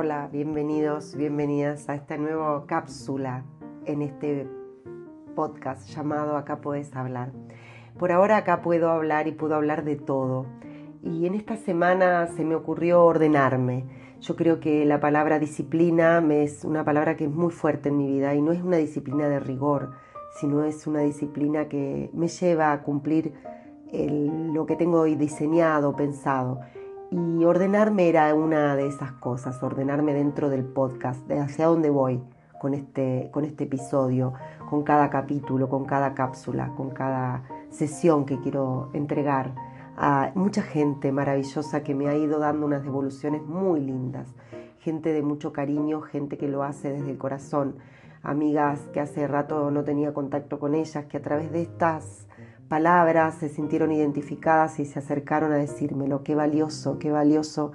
Hola, bienvenidos, bienvenidas a esta nueva cápsula en este podcast llamado Acá puedes hablar. Por ahora acá puedo hablar y puedo hablar de todo. Y en esta semana se me ocurrió ordenarme. Yo creo que la palabra disciplina es una palabra que es muy fuerte en mi vida y no es una disciplina de rigor, sino es una disciplina que me lleva a cumplir lo que tengo hoy diseñado, pensado. Y ordenarme era una de esas cosas, ordenarme dentro del podcast, de hacia dónde voy con este, con este episodio, con cada capítulo, con cada cápsula, con cada sesión que quiero entregar a mucha gente maravillosa que me ha ido dando unas devoluciones muy lindas, gente de mucho cariño, gente que lo hace desde el corazón, amigas que hace rato no tenía contacto con ellas, que a través de estas palabras se sintieron identificadas y se acercaron a decírmelo, qué valioso, qué valioso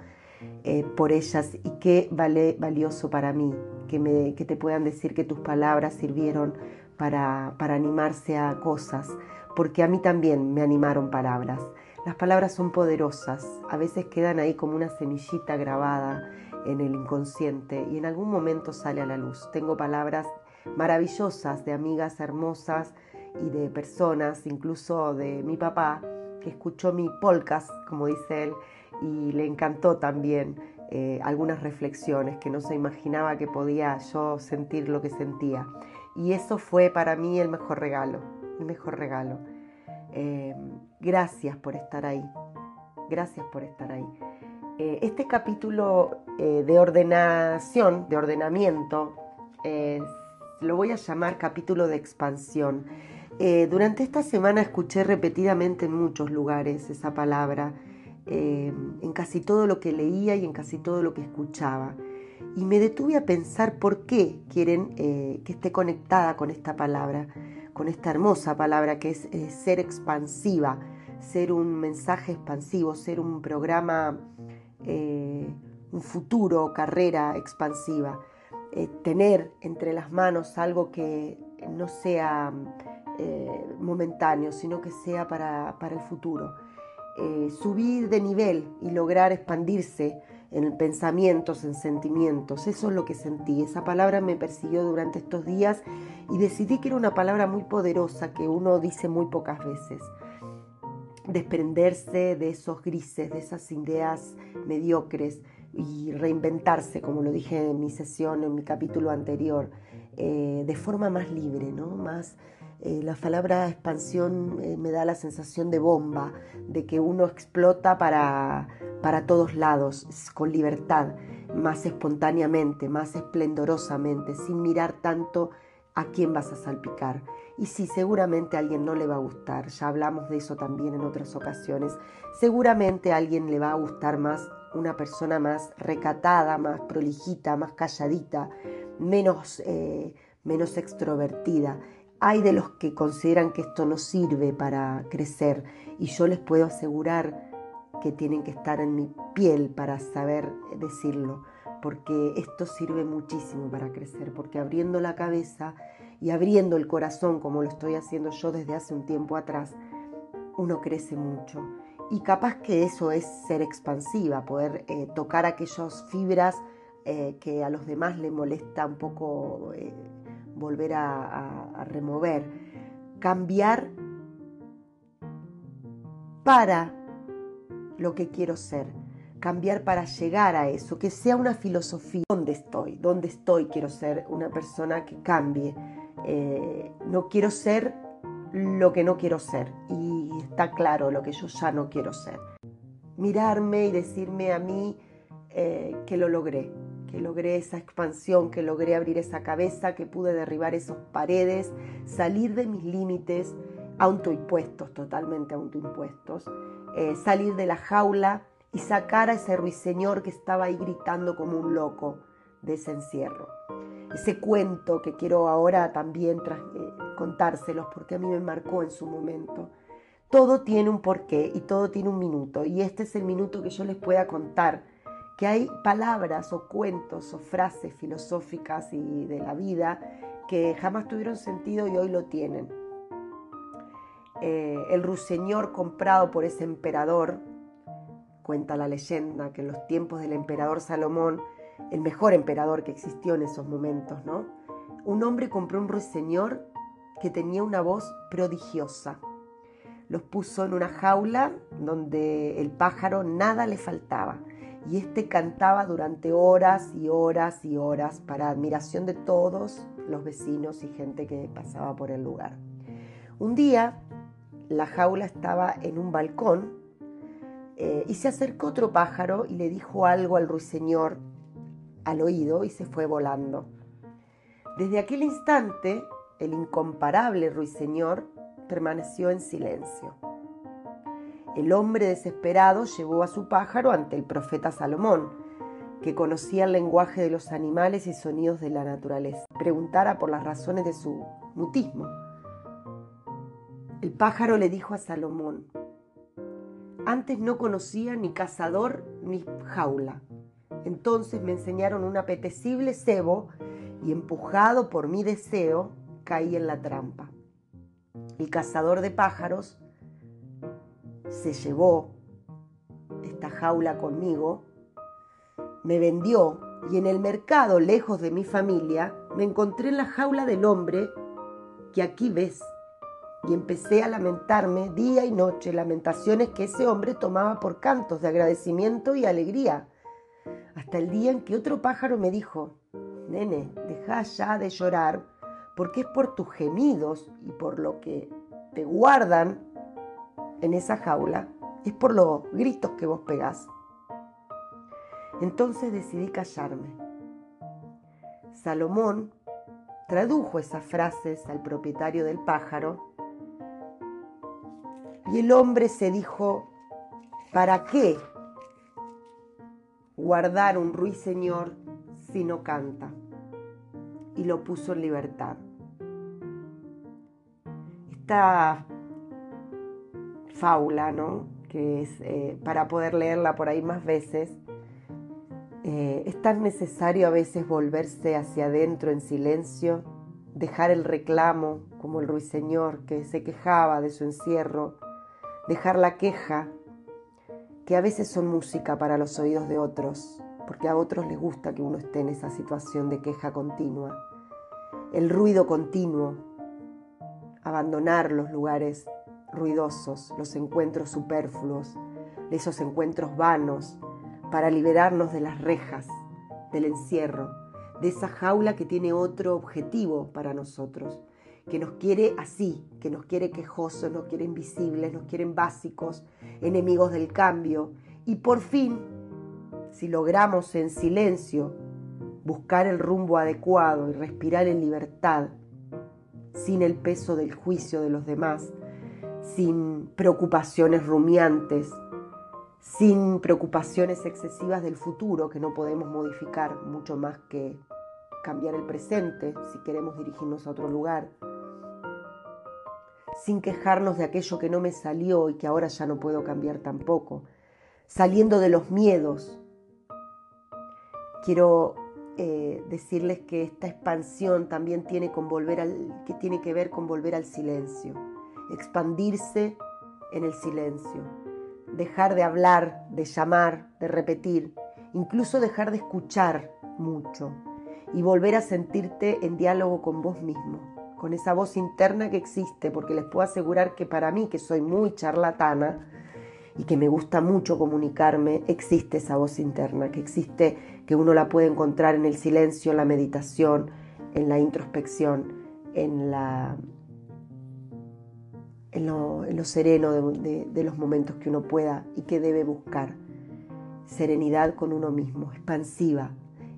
eh, por ellas y qué vale, valioso para mí, que, me, que te puedan decir que tus palabras sirvieron para, para animarse a cosas, porque a mí también me animaron palabras. Las palabras son poderosas, a veces quedan ahí como una semillita grabada en el inconsciente y en algún momento sale a la luz. Tengo palabras maravillosas de amigas hermosas y de personas, incluso de mi papá, que escuchó mi podcast, como dice él, y le encantó también eh, algunas reflexiones que no se imaginaba que podía yo sentir lo que sentía. Y eso fue para mí el mejor regalo, el mejor regalo. Eh, gracias por estar ahí, gracias por estar ahí. Eh, este capítulo de ordenación, de ordenamiento, lo voy a llamar capítulo de expansión. Eh, durante esta semana escuché repetidamente en muchos lugares esa palabra, eh, en casi todo lo que leía y en casi todo lo que escuchaba. Y me detuve a pensar por qué quieren eh, que esté conectada con esta palabra, con esta hermosa palabra que es ser expansiva, ser un mensaje expansivo, ser un programa, un futuro, carrera expansiva. tener entre las manos algo que no sea eh, momentáneo, sino que sea para, el futuro. Eh, subir de nivel y lograr expandirse en pensamientos, en sentimientos. Eso es lo que sentí. Esa palabra me persiguió durante estos días y decidí que era una palabra muy poderosa que uno dice muy pocas veces. Desprenderse de esos grises, de esas ideas mediocres y reinventarse, como lo dije en mi sesión, en mi capítulo anterior, eh, de forma más libre, ¿no? más eh, la palabra expansión eh, me da la sensación de bomba, de que uno explota para, para todos lados, con libertad, más espontáneamente, más esplendorosamente, sin mirar tanto a quién vas a salpicar. Y sí, seguramente a alguien no le va a gustar, ya hablamos de eso también en otras ocasiones, seguramente a alguien le va a gustar más una persona más recatada, más prolijita, más calladita, menos, eh, menos extrovertida. Hay de los que consideran que esto no sirve para crecer y yo les puedo asegurar que tienen que estar en mi piel para saber decirlo, porque esto sirve muchísimo para crecer, porque abriendo la cabeza y abriendo el corazón, como lo estoy haciendo yo desde hace un tiempo atrás, uno crece mucho. Y capaz que eso es ser expansiva, poder eh, tocar aquellas fibras eh, que a los demás le molesta un poco. Eh, volver a, remover, cambiar para lo que quiero ser, cambiar para llegar a eso, que sea una filosofía. ¿Dónde estoy? ¿Dónde estoy? Quiero ser una persona que cambie. Eh, no quiero ser lo que no quiero ser. Y está claro lo que yo ya no quiero ser. Mirarme y decirme a mí eh, que lo logré, que logré esa expansión, que logré abrir esa cabeza, que pude derribar esas paredes, salir de mis límites autoimpuestos, totalmente autoimpuestos, eh, salir de la jaula y sacar a ese ruiseñor que estaba ahí gritando como un loco de ese encierro. Ese cuento que quiero ahora también eh, contárselos porque a mí me marcó en su momento. Todo tiene un porqué y todo tiene un minuto y este es el minuto que yo les pueda contar que hay palabras o cuentos o frases filosóficas y de la vida que jamás tuvieron sentido y hoy lo tienen. Eh, el ruiseñor comprado por ese emperador, cuenta la leyenda que en los tiempos del emperador Salomón el mejor emperador que existió en esos momentos, ¿no? Un hombre compró un ruiseñor que tenía una voz prodigiosa. Los puso en una jaula donde el pájaro nada le faltaba y este cantaba durante horas y horas y horas para admiración de todos los vecinos y gente que pasaba por el lugar. Un día la jaula estaba en un balcón eh, y se acercó otro pájaro y le dijo algo al ruiseñor al oído y se fue volando. Desde aquel instante, el incomparable ruiseñor permaneció en silencio. El hombre desesperado llevó a su pájaro ante el profeta Salomón, que conocía el lenguaje de los animales y sonidos de la naturaleza. Preguntara por las razones de su mutismo. El pájaro le dijo a Salomón, antes no conocía ni cazador ni jaula. Entonces me enseñaron un apetecible cebo y empujado por mi deseo caí en la trampa. El cazador de pájaros se llevó esta jaula conmigo, me vendió y en el mercado, lejos de mi familia, me encontré en la jaula del hombre que aquí ves. Y empecé a lamentarme día y noche, lamentaciones que ese hombre tomaba por cantos de agradecimiento y alegría, hasta el día en que otro pájaro me dijo, nene, deja ya de llorar, porque es por tus gemidos y por lo que te guardan en esa jaula, es por los gritos que vos pegás. Entonces decidí callarme. Salomón tradujo esas frases al propietario del pájaro y el hombre se dijo, ¿para qué guardar un ruiseñor si no canta? Y lo puso en libertad. Esta fábula, ¿no? que es eh, para poder leerla por ahí más veces, eh, es tan necesario a veces volverse hacia adentro en silencio, dejar el reclamo como el ruiseñor que se quejaba de su encierro, dejar la queja, que a veces son música para los oídos de otros, porque a otros les gusta que uno esté en esa situación de queja continua. El ruido continuo, abandonar los lugares ruidosos, los encuentros superfluos, esos encuentros vanos, para liberarnos de las rejas, del encierro, de esa jaula que tiene otro objetivo para nosotros, que nos quiere así, que nos quiere quejosos, nos quiere invisibles, nos quieren básicos, enemigos del cambio. Y por fin, si logramos en silencio buscar el rumbo adecuado y respirar en libertad, sin el peso del juicio de los demás, sin preocupaciones rumiantes, sin preocupaciones excesivas del futuro que no podemos modificar mucho más que cambiar el presente si queremos dirigirnos a otro lugar, sin quejarnos de aquello que no me salió y que ahora ya no puedo cambiar tampoco, saliendo de los miedos. Quiero eh, decirles que esta expansión también tiene, que ver con volver al silencio, expandirse en el silencio, dejar de hablar, de llamar, de repetir, incluso dejar de escuchar mucho y volver a sentirte en diálogo con vos mismo con esa voz interna que existe, porque les puedo asegurar que para mí, que soy muy charlatana y que me gusta mucho comunicarme, existe esa voz interna, que existe, que uno la puede encontrar en el silencio, en la meditación, en la introspección, en la en lo, sereno de los momentos que uno pueda y que debe buscar. Serenidad con uno mismo, expansiva,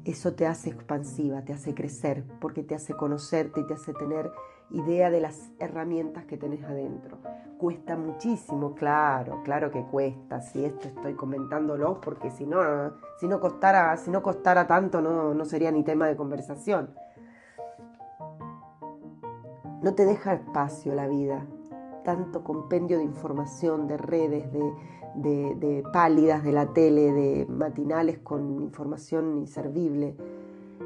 eso te hace expansiva, te hace crecer, porque te hace conocerte y te hace tener idea de las herramientas que tenés adentro. Cuesta muchísimo, claro, claro que cuesta. Si esto estoy comentándolo, porque si no, si no costara, si no costara tanto, no, no sería ni tema de conversación. No te deja espacio la vida, tanto compendio de información, de redes, de, de, pálidas de la tele, de matinales con información inservible.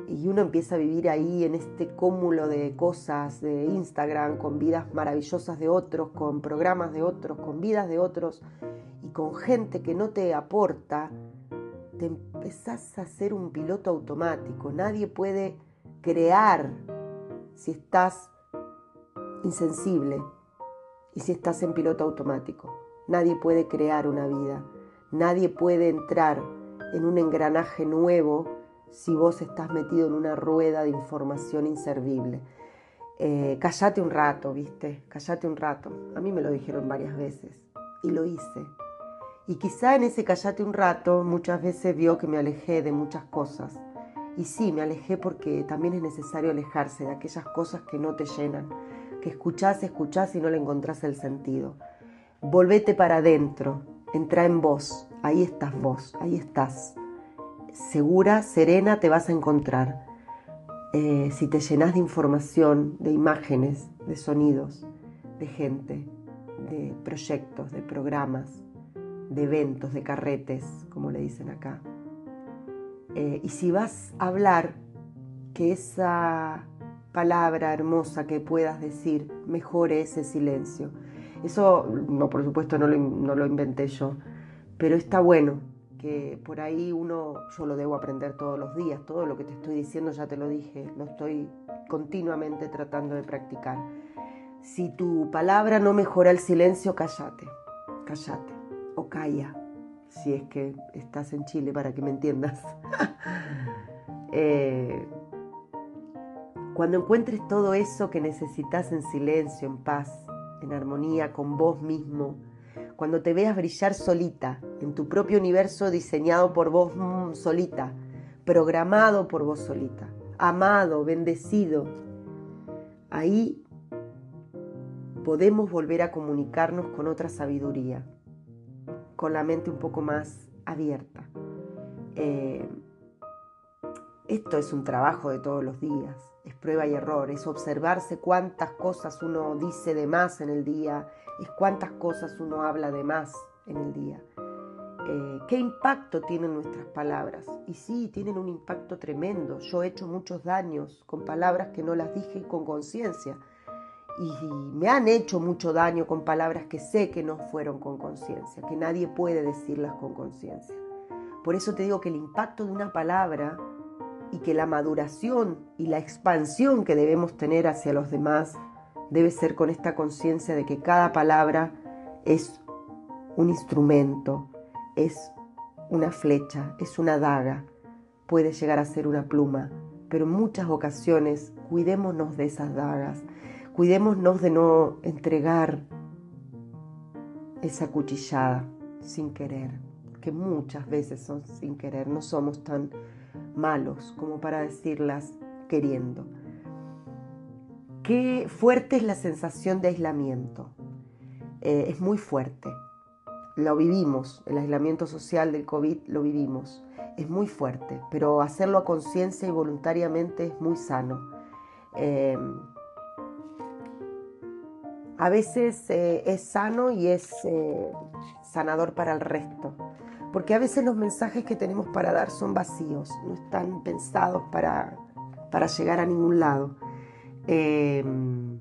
Y uno empieza a vivir ahí en este cúmulo de cosas de Instagram, con vidas maravillosas de otros, con programas de otros, con vidas de otros y con gente que no te aporta te empezás a ser un piloto automático. Nadie puede crear si estás insensible y si estás en piloto automático. Nadie puede crear una vida. Nadie puede entrar en un engranaje nuevo si vos estás metido en una rueda de información inservible. Eh, callate un rato, ¿viste? Callate un rato. A mí me lo dijeron varias veces y lo hice. Y quizá en ese callate un rato muchas veces vio que me alejé de muchas cosas. Y sí, me alejé porque también es necesario alejarse de aquellas cosas que no te llenan, que escuchás, escuchás y no le encontrás el sentido. Volvete para adentro, entra en vos, ahí estás vos, ahí estás. Segura, serena te vas a encontrar. Eh, si te llenas de información, de imágenes, de sonidos, de gente, de proyectos, de programas, de eventos, de carretes, como le dicen acá. Eh, y si vas a hablar, que esa palabra hermosa que puedas decir mejore ese silencio. Eso, no, por supuesto, no lo, inventé yo, pero está bueno que por ahí uno, yo lo debo aprender todos los días, todo lo que te estoy diciendo ya te lo dije, lo estoy continuamente tratando de practicar. Si tu palabra no mejora el silencio, cállate, cállate o calla, si es que estás en Chile para que me entiendas. Eh, cuando encuentres todo eso que necesitas en silencio, en paz, en armonía con vos mismo, cuando te veas brillar solita, en tu propio universo diseñado por vos mm, solita, programado por vos solita, amado, bendecido, ahí podemos volver a comunicarnos con otra sabiduría, con la mente un poco más abierta. Eh, esto es un trabajo de todos los días, es prueba y error, es observarse cuántas cosas uno dice de más en el día, es cuántas cosas uno habla de más en el día. Eh, ¿Qué impacto tienen nuestras palabras? Y sí, tienen un impacto tremendo. Yo he hecho muchos daños con palabras que no las dije con conciencia y me han hecho mucho daño con palabras que sé que no fueron con conciencia, que nadie puede decirlas con conciencia. Por eso te digo que el impacto de una palabra y que la maduración y la expansión que debemos tener hacia los demás debe ser con esta conciencia de que cada palabra es un instrumento, es una flecha, es una daga, puede llegar a ser una pluma, pero en muchas ocasiones cuidémonos de esas dagas Cuidémonos de no entregar esa cuchillada sin querer, que muchas veces son sin querer, no somos tan malos como para decirlas queriendo. Qué fuerte es la sensación de aislamiento. Eh, es muy fuerte. Lo vivimos, el aislamiento social del COVID lo vivimos. Es muy fuerte, pero hacerlo a conciencia y voluntariamente es muy sano. Eh, a veces eh, es sano y es eh, sanador para el resto. Porque a veces los mensajes que tenemos para dar son vacíos, no están pensados para, para llegar a ningún lado. Em,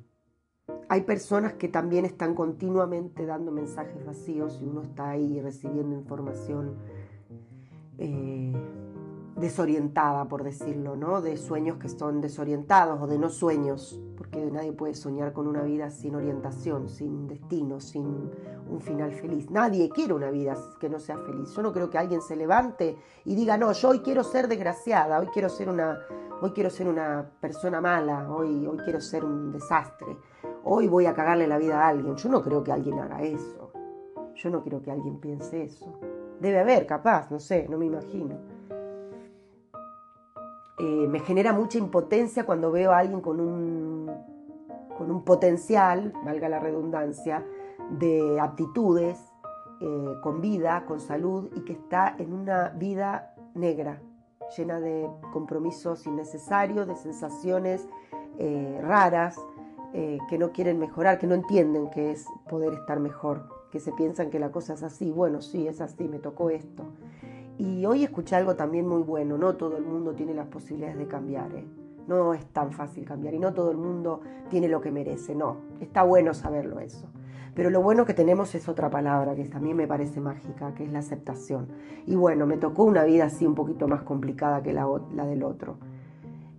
hay personas que también están continuamente dando mensajes vacíos y uno está ahí recibiendo información eh, desorientada, por decirlo, ¿no? De sueños que son desorientados o de no sueños, porque nadie puede soñar con una vida sin orientación, sin destino, sin un final feliz. Nadie quiere una vida que no sea feliz. Yo no creo que alguien se levante y diga, no, yo hoy quiero ser desgraciada, hoy quiero ser una, hoy quiero ser una persona mala, hoy, hoy quiero ser un desastre, hoy voy a cagarle la vida a alguien. Yo no creo que alguien haga eso. Yo no creo que alguien piense eso. Debe haber, capaz, no sé, no me imagino. Eh, me genera mucha impotencia cuando veo a alguien con un, con un potencial, valga la redundancia, de aptitudes, eh, con vida, con salud y que está en una vida negra, llena de compromisos innecesarios, de sensaciones eh, raras, que no quieren mejorar, que no entienden que es poder estar mejor, que se piensan que la cosa es así, bueno, sí, es así, me tocó esto. Y hoy escuché algo también muy bueno, no todo el mundo tiene las posibilidades de cambiar, ¿eh? no es tan fácil cambiar y no todo el mundo tiene lo que merece, no, está bueno saberlo eso. Pero lo bueno que tenemos es otra palabra que también me parece mágica, que es la aceptación. Y bueno, me tocó una vida así un poquito más complicada que la, del otro.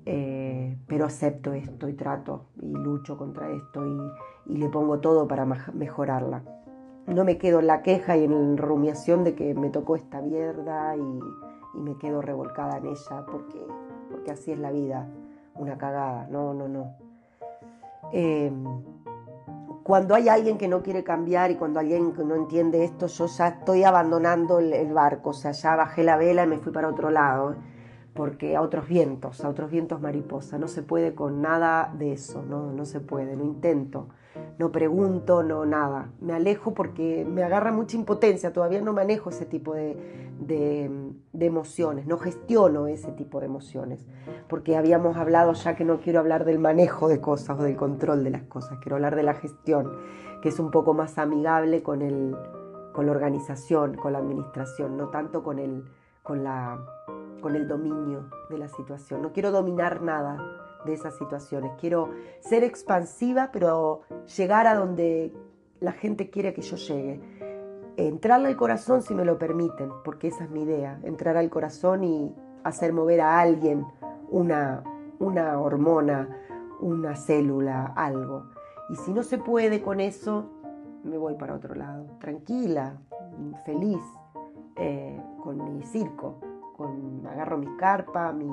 Eh, pero acepto esto y trato y lucho contra esto y, le pongo todo para mejorarla. No me quedo en la queja y en la rumiación de que me tocó esta mierda y, me quedo revolcada en ella porque, porque así es la vida, una cagada. No, no, no. Eh, cuando hay alguien que no quiere cambiar y cuando alguien no entiende esto, yo ya estoy abandonando el, barco, o sea, ya bajé la vela y me fui para otro lado, porque a otros vientos, a otros vientos mariposa, no se puede con nada de eso, no, no se puede, no intento no pregunto, no nada. Me alejo porque me agarra mucha impotencia, todavía no manejo ese tipo de, emociones, no gestiono ese tipo de emociones, porque habíamos hablado ya que no quiero hablar del manejo de cosas o del control de las cosas, quiero hablar de la gestión, que es un poco más amigable con, el, con la organización, con la administración, no tanto con el, con, la, con el dominio de la situación. No quiero dominar nada, de esas situaciones. Quiero ser expansiva, pero llegar a donde la gente quiere que yo llegue. Entrarle al corazón si me lo permiten, porque esa es mi idea, entrar al corazón y hacer mover a alguien una, una hormona, una célula, algo. Y si no se puede con eso, me voy para otro lado, tranquila, feliz, eh, con mi circo, con, agarro mi carpa, mi,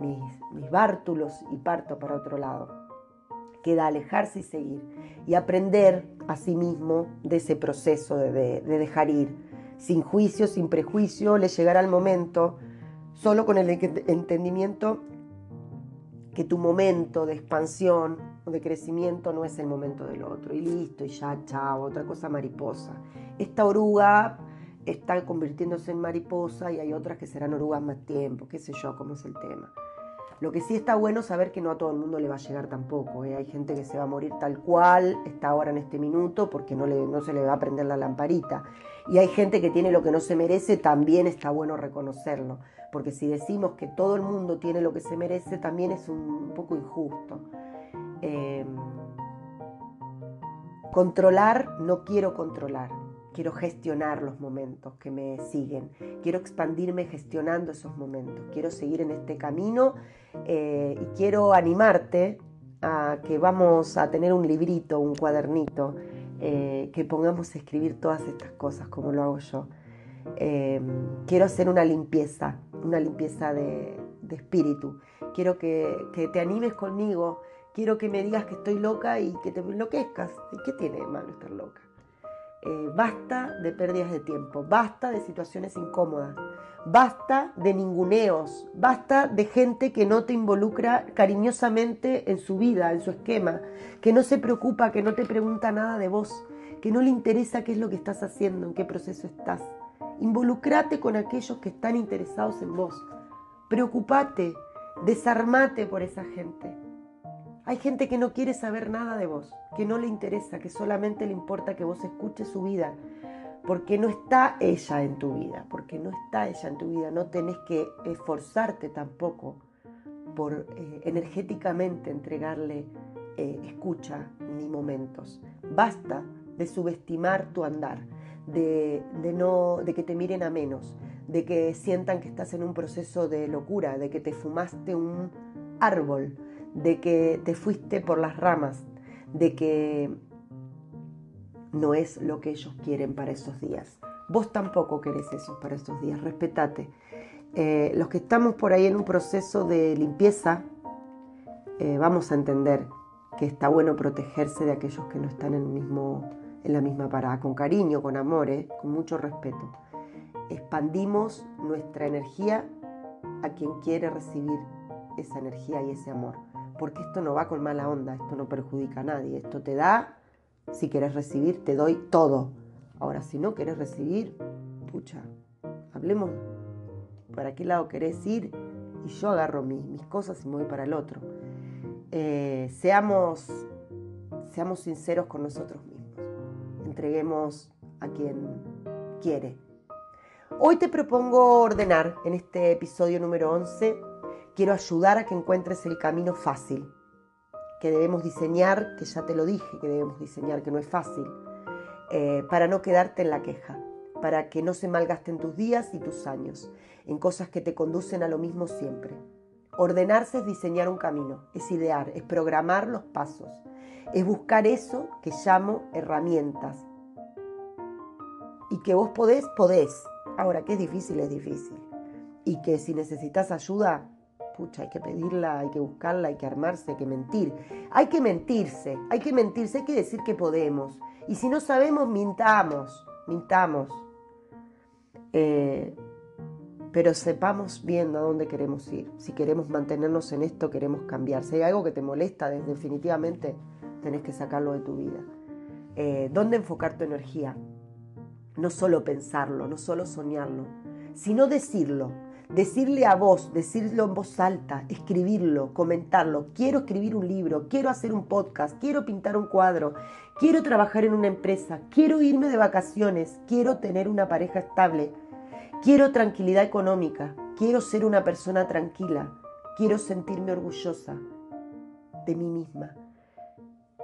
mis, bártulos y parto para otro lado. Queda alejarse y seguir y aprender a sí mismo de ese proceso de, dejar ir, sin juicio, sin prejuicio, le llegará el momento, solo con el entendimiento que tu momento de expansión o de crecimiento no es el momento del otro. Y listo, y ya, chao, otra cosa mariposa. Esta oruga está convirtiéndose en mariposa y hay otras que serán orugas más tiempo, qué sé yo, cómo es el tema. Lo que sí está bueno saber que no a todo el mundo le va a llegar tampoco. ¿eh? Hay gente que se va a morir tal cual, está ahora en este minuto, porque no, le, no se le va a prender la lamparita. Y hay gente que tiene lo que no se merece, también está bueno reconocerlo. Porque si decimos que todo el mundo tiene lo que se merece, también es un poco injusto. Em, controlar, no quiero controlar quiero gestionar los momentos que me siguen, quiero expandirme gestionando esos momentos, quiero seguir en este camino eh, y quiero animarte a que vamos a tener un librito, un cuadernito, eh, que pongamos a escribir todas estas cosas como lo hago yo. Em, quiero hacer una limpieza, una limpieza de, espíritu. Quiero que, que, te animes conmigo, quiero que me digas que estoy loca y que te enloquezcas. ¿Qué tiene de malo estar loca? Eh, basta de pérdidas de tiempo, basta de situaciones incómodas, basta de ninguneos, basta de gente que no te involucra cariñosamente en su vida, en su esquema, que no se preocupa, que no te pregunta nada de vos, que no le interesa qué es lo que estás haciendo, en qué proceso estás. Involucrate con aquellos que están interesados en vos. Preocupate, desarmate por esa gente. Hay gente que no quiere saber nada de vos, que no le interesa, que solamente le importa que vos escuches su vida, porque no está ella en tu vida, porque no está ella en tu vida, no tenés que esforzarte tampoco por eh, energéticamente entregarle eh, escucha ni momentos. Basta de subestimar tu andar, de, no, de que te miren a menos, de que sientan que estás en un proceso de locura, de que te fumaste un árbol de que te fuiste por las ramas, de que no es lo que ellos quieren para esos días. Vos tampoco querés eso para esos días, respetate. Eh, los que estamos por ahí en un proceso de limpieza, eh, vamos a entender que está bueno protegerse de aquellos que no están en, el mismo, en la misma parada, con cariño, con amor, eh, con mucho respeto. Expandimos nuestra energía a quien quiere recibir esa energía y ese amor porque esto no va con mala onda, esto no perjudica a nadie, esto te da, si quieres recibir, te doy todo. Ahora, si no quieres recibir, pucha, hablemos para qué lado querés ir y yo agarro mis, cosas y me voy para el otro. Eh, seamos, seamos sinceros con nosotros mismos, entreguemos a quien quiere. Hoy te propongo ordenar en este episodio número 11 Quiero ayudar a que encuentres el camino fácil, que debemos diseñar, que ya te lo dije, que debemos diseñar, que no es fácil. eh, para no quedarte en la queja, para que no se malgasten tus días y tus años en cosas que te conducen a lo mismo siempre. Ordenarse es diseñar un camino, es idear, es programar los pasos, es buscar eso que llamo herramientas. Y que vos podés, podés. Ahora, que es difícil, es difícil. Y que si necesitas ayuda, hay que pedirla, hay que buscarla, hay que armarse, hay que mentir. Hay que mentirse, hay que mentirse, hay que decir que podemos. Y si no sabemos, mintamos, mintamos. Eh, pero sepamos bien a dónde queremos ir. Si queremos mantenernos en esto, queremos cambiar. Si hay algo que te molesta, definitivamente tenés que sacarlo de tu vida. Eh, ¿Dónde enfocar tu energía? No solo pensarlo, no solo soñarlo, sino decirlo. Decirle a vos, decirlo en voz alta, escribirlo, comentarlo. Quiero escribir un libro, quiero hacer un podcast, quiero pintar un cuadro, quiero trabajar en una empresa, quiero irme de vacaciones, quiero tener una pareja estable, quiero tranquilidad económica, quiero ser una persona tranquila, quiero sentirme orgullosa de mí misma.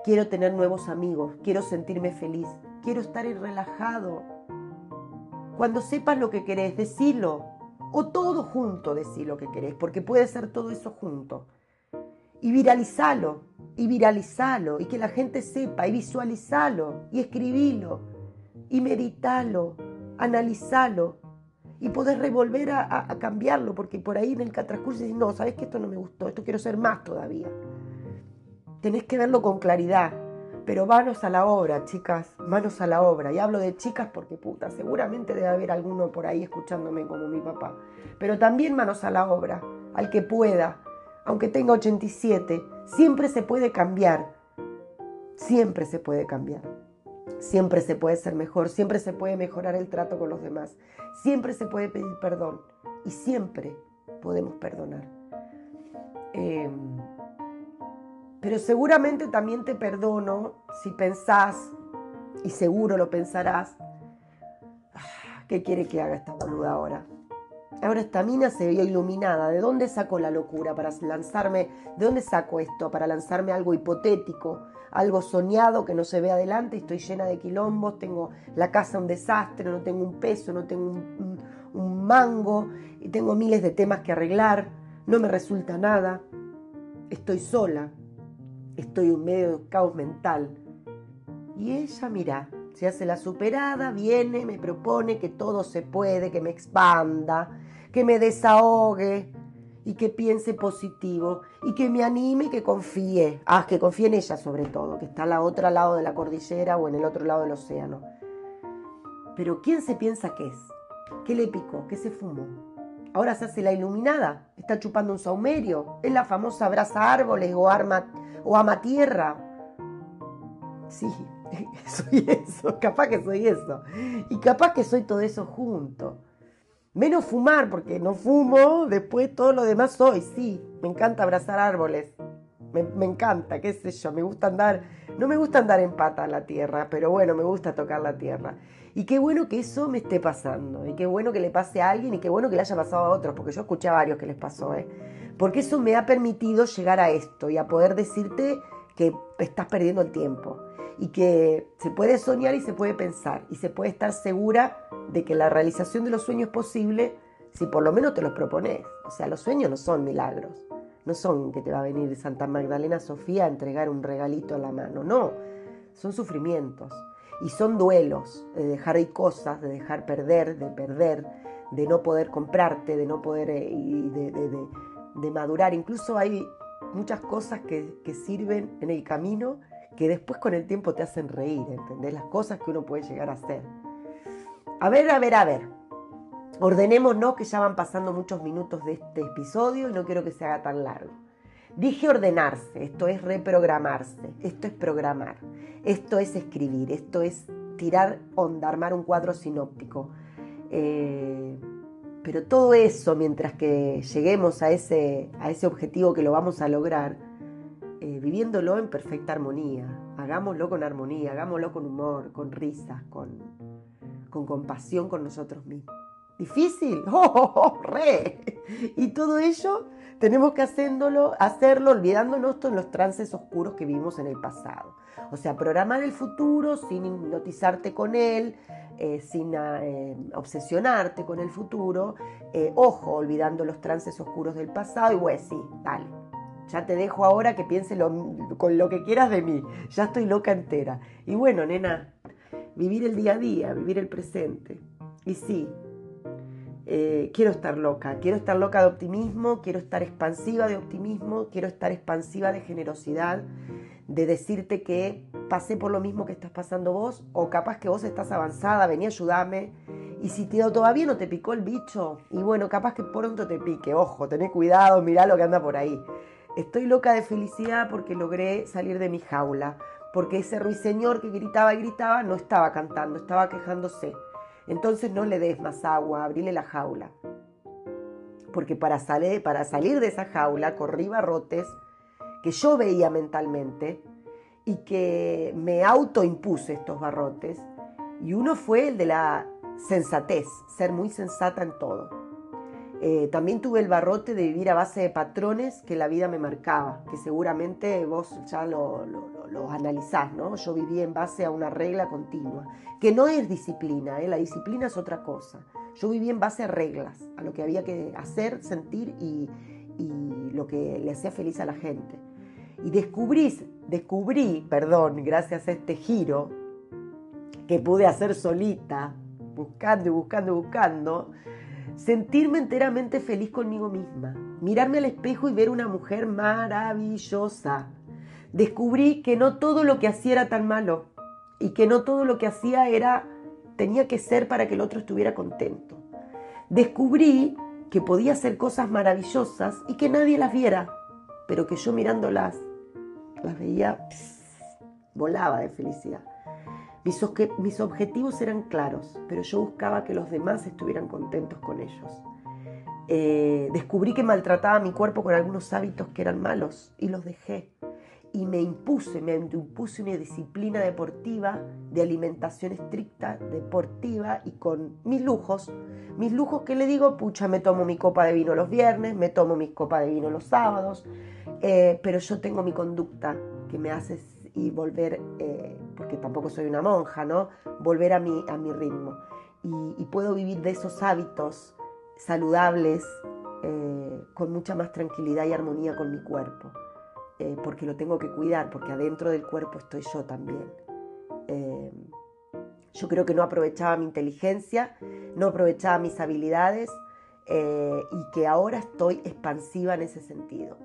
Quiero tener nuevos amigos, quiero sentirme feliz, quiero estar relajado. Cuando sepas lo que querés, decilo. O todo junto decir lo que querés, porque puede ser todo eso junto. Y viralizalo, y viralizalo, y que la gente sepa, y visualizalo, y escribilo, y meditalo, analizalo, y podés revolver a, cambiarlo, porque por ahí en el transcurso dices, no, sabes que esto no me gustó, esto quiero ser más todavía. Tenés que verlo con claridad. Pero manos a la obra, chicas, manos a la obra. Y hablo de chicas porque puta, seguramente debe haber alguno por ahí escuchándome como mi papá. Pero también manos a la obra, al que pueda, aunque tenga 87, siempre se puede cambiar. Siempre se puede cambiar. Siempre se puede ser mejor, siempre se puede mejorar el trato con los demás, siempre se puede pedir perdón y siempre podemos perdonar. Eh, pero seguramente también te perdono si pensás, y seguro lo pensarás, ah, ¿qué quiere que haga esta boluda ahora? Ahora esta mina se vio iluminada. ¿De dónde saco la locura para lanzarme? ¿De dónde saco esto? Para lanzarme algo hipotético, algo soñado que no se ve adelante. Estoy llena de quilombos, tengo la casa un desastre, no tengo un peso, no tengo un, un mango y tengo miles de temas que arreglar. No me resulta nada. Estoy sola, estoy en medio de caos mental. Y ella, mira, se hace la superada, viene, me propone que todo se puede, que me expanda, que me desahogue y que piense positivo y que me anime y que confíe. Ah, que confíe en ella sobre todo, que está al otro lado de la cordillera o en el otro lado del océano. Pero ¿quién se piensa que es? ¿Qué le picó? ¿Qué se fumó? Ahora se hace la iluminada, está chupando un saumerio, es la famosa abraza árboles o arma o ama tierra. Sí, soy eso, capaz que soy eso. Y capaz que soy todo eso junto. Menos fumar, porque no fumo, después todo lo demás soy, sí. Me encanta abrazar árboles. Me, encanta, qué sé yo, me gusta andar, no me gusta andar en pata en la tierra, pero bueno, me gusta tocar la tierra. Y qué bueno que eso me esté pasando, y qué bueno que le pase a alguien, y qué bueno que le haya pasado a otros, porque yo escuché a varios que les pasó, ¿eh? Porque eso me ha permitido llegar a esto y a poder decirte que estás perdiendo el tiempo y que se puede soñar y se puede pensar y se puede estar segura de que la realización de los sueños es posible si por lo menos te los propones. O sea, los sueños no son milagros, no son que te va a venir Santa Magdalena Sofía a entregar un regalito a la mano, no, son sufrimientos y son duelos de dejar de cosas, de dejar perder, de perder, de no poder comprarte, de no poder eh, de madurar. Incluso hay muchas cosas que, sirven en el camino que después con el tiempo te hacen reír, ¿entendés? Las cosas que uno puede llegar a hacer. A ver, a ver, a ver. Ordenémonos que ya van pasando muchos minutos de este episodio y no quiero que se haga tan largo. Dije ordenarse, esto es reprogramarse, esto es programar, esto es escribir, esto es tirar onda, armar un cuadro sinóptico. Eh, pero todo eso, mientras que lleguemos a ese, a ese objetivo que lo vamos a lograr, eh, viviéndolo en perfecta armonía. Hagámoslo con armonía, hagámoslo con humor, con risas, con, con compasión con nosotros mismos. ¿Difícil? ¡Oh, re! Y todo ello tenemos que hacerlo, hacerlo olvidándonos de los trances oscuros que vivimos en el pasado. O sea, programar el futuro sin hipnotizarte con él, eh, sin eh, obsesionarte con el futuro. Eh, ojo, olvidando los trances oscuros del pasado. Y bueno, sí, dale. Ya te dejo ahora que piense con lo que quieras de mí. Ya estoy loca entera. Y bueno, nena, vivir el día a día, vivir el presente. Y sí, quiero estar loca, quiero estar loca de optimismo, quiero estar expansiva de optimismo, quiero estar expansiva de generosidad, de decirte que pasé por lo mismo que estás pasando vos, o capaz que vos estás avanzada, vení a ayudarme, y si te, todavía no te picó el bicho, y bueno, capaz que pronto te pique, ojo, tené cuidado, mirá lo que anda por ahí. Estoy loca de felicidad porque logré salir de mi jaula, porque ese ruiseñor que gritaba y gritaba no estaba cantando, estaba quejándose entonces no le des más agua, abrile la jaula. Porque para, salir, para salir de esa jaula corrí barrotes que yo veía mentalmente y que me autoimpuse estos barrotes. Y uno fue el de la sensatez, ser muy sensata en todo. Eh, también tuve el barrote de vivir a base de patrones que la vida me marcaba, que seguramente vos ya lo, lo, analizás, ¿no? Yo viví en base a una regla continua, que no es disciplina, ¿eh? la disciplina es otra cosa. Yo viví en base a reglas, a lo que había que hacer, sentir y, y lo que le hacía feliz a la gente. Y descubrí, descubrí, perdón, gracias a este giro que pude hacer solita, buscando y buscando y buscando, sentirme enteramente feliz conmigo misma, mirarme al espejo y ver una mujer maravillosa. Descubrí que no todo lo que hacía era tan malo y que no todo lo que hacía era tenía que ser para que el otro estuviera contento. Descubrí que podía hacer cosas maravillosas y que nadie las viera, pero que yo mirándolas las veía volaba de felicidad. Mis, objetivos eran claros, pero yo buscaba que los demás estuvieran contentos con ellos. Eh, descubrí que maltrataba mi cuerpo con algunos hábitos que eran malos y los dejé. Y me impuse, me impuse una disciplina deportiva, de alimentación estricta, deportiva y con mis lujos. Mis lujos que le digo, pucha, me tomo mi copa de vino los viernes, me tomo mi copa de vino los sábados, eh, pero yo tengo mi conducta que me hace y volver, eh, porque tampoco soy una monja, ¿no? Volver a mi, a mi ritmo. Y, puedo vivir de esos hábitos saludables eh, con mucha más tranquilidad y armonía con mi cuerpo, porque lo tengo que cuidar, porque adentro del cuerpo estoy yo también. yo creo que no aprovechaba mi inteligencia, no aprovechaba mis habilidades y que ahora estoy expansiva en ese sentido.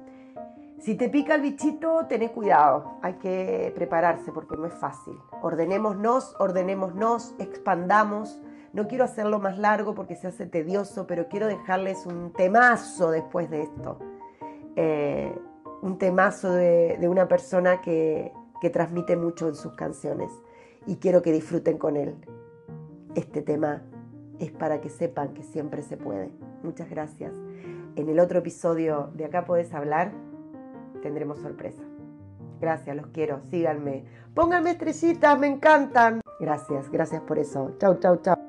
Si te pica el bichito, tenés cuidado, hay que prepararse porque no es fácil. Ordenémonos, ordenémonos, expandamos. No quiero hacerlo más largo porque se hace tedioso, pero quiero dejarles un temazo después de esto. Eh, un temazo de, una persona que, que transmite mucho en sus canciones y quiero que disfruten con él. Este tema es para que sepan que siempre se puede. Muchas gracias. En el otro episodio de Acá Puedes Hablar tendremos sorpresa. Gracias, los quiero, síganme. Pónganme estrellitas, me encantan. Gracias, gracias por eso. Chau, chau, chau.